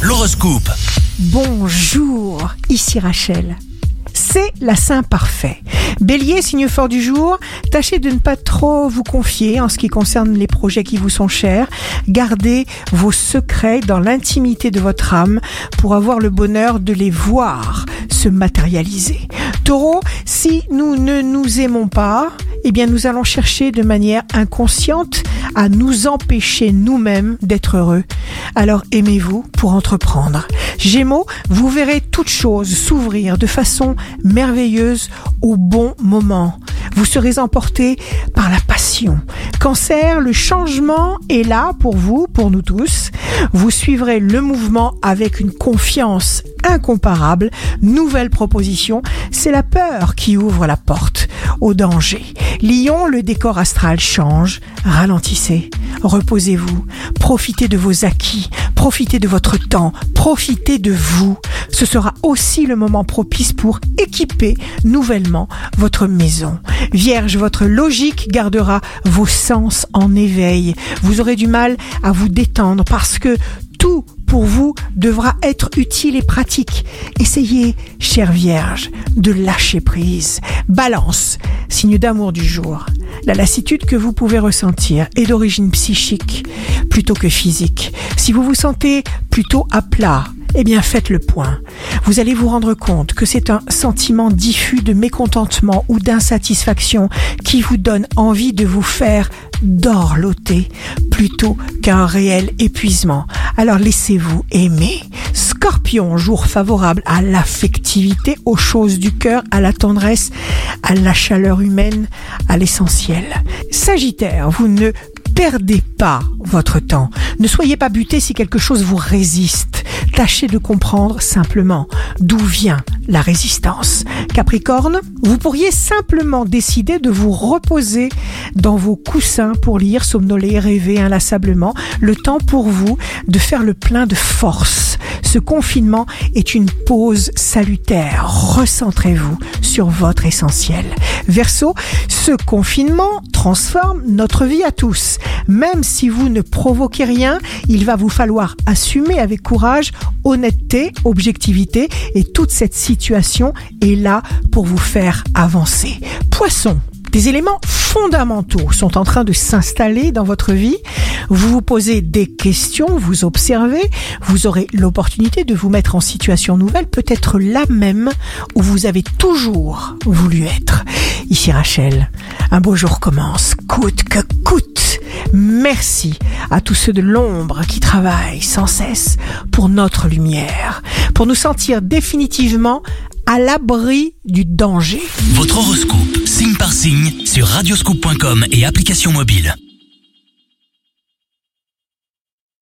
L'horoscope. Bonjour, ici Rachel. C'est la Saint parfait. Bélier, signe fort du jour, tâchez de ne pas trop vous confier en ce qui concerne les projets qui vous sont chers. Gardez vos secrets dans l'intimité de votre âme pour avoir le bonheur de les voir se matérialiser. Taureau, si nous ne nous aimons pas, eh bien nous allons chercher de manière inconsciente à nous empêcher nous-mêmes d'être heureux. Alors aimez-vous pour entreprendre. Gémeaux, vous verrez toute chose s'ouvrir de façon merveilleuse au bon moment. Vous serez emporté par la passion. Cancer, le changement est là pour vous, pour nous tous. Vous suivrez le mouvement avec une confiance incomparable. Nouvelle proposition, c'est la peur qui ouvre la porte au danger. Lion, le décor astral change. Ralentissez, reposez-vous, profitez de vos acquis, profitez de votre temps, profitez de vous. Ce sera aussi le moment propice pour équiper nouvellement votre maison. Vierge, votre logique gardera vos sens en éveil. Vous aurez du mal à vous détendre parce que tout pour vous devra être utile et pratique. Essayez, chère Vierge, de lâcher prise. Balance, signe d'amour du jour. La lassitude que vous pouvez ressentir est d'origine psychique plutôt que physique. Si vous vous sentez plutôt à plat, eh bien faites le point. Vous allez vous rendre compte que c'est un sentiment diffus de mécontentement ou d'insatisfaction qui vous donne envie de vous faire dorloter plutôt qu'un réel épuisement. Alors laissez-vous aimer. Scorpion, jour favorable à l'affectivité, aux choses du cœur, à la tendresse, à la chaleur humaine, à l'essentiel. Sagittaire, vous ne perdez pas votre temps. Ne soyez pas buté si quelque chose vous résiste. Tâchez de comprendre simplement d'où vient la résistance. Capricorne, vous pourriez simplement décider de vous reposer dans vos coussins pour lire, somnoler, rêver inlassablement. Le temps pour vous de faire le plein de force. Ce confinement est une pause salutaire. Recentrez-vous sur votre essentiel. Verseau, ce confinement transforme notre vie à tous. Même si vous ne provoquez rien, il va vous falloir assumer avec courage, honnêteté, objectivité et toute cette situation est là pour vous faire avancer. Poisson, des éléments fondamentaux sont en train de s'installer dans votre vie. Vous vous posez des questions, vous observez, vous aurez l'opportunité de vous mettre en situation nouvelle, peut-être la même où vous avez toujours voulu être. Ici Rachel, un beau jour commence, coûte que coûte. Merci à tous ceux de l'ombre qui travaillent sans cesse pour notre lumière, pour nous sentir définitivement à l'abri du danger. Votre horoscope, signe par signe, sur radioscoop.com et application mobile.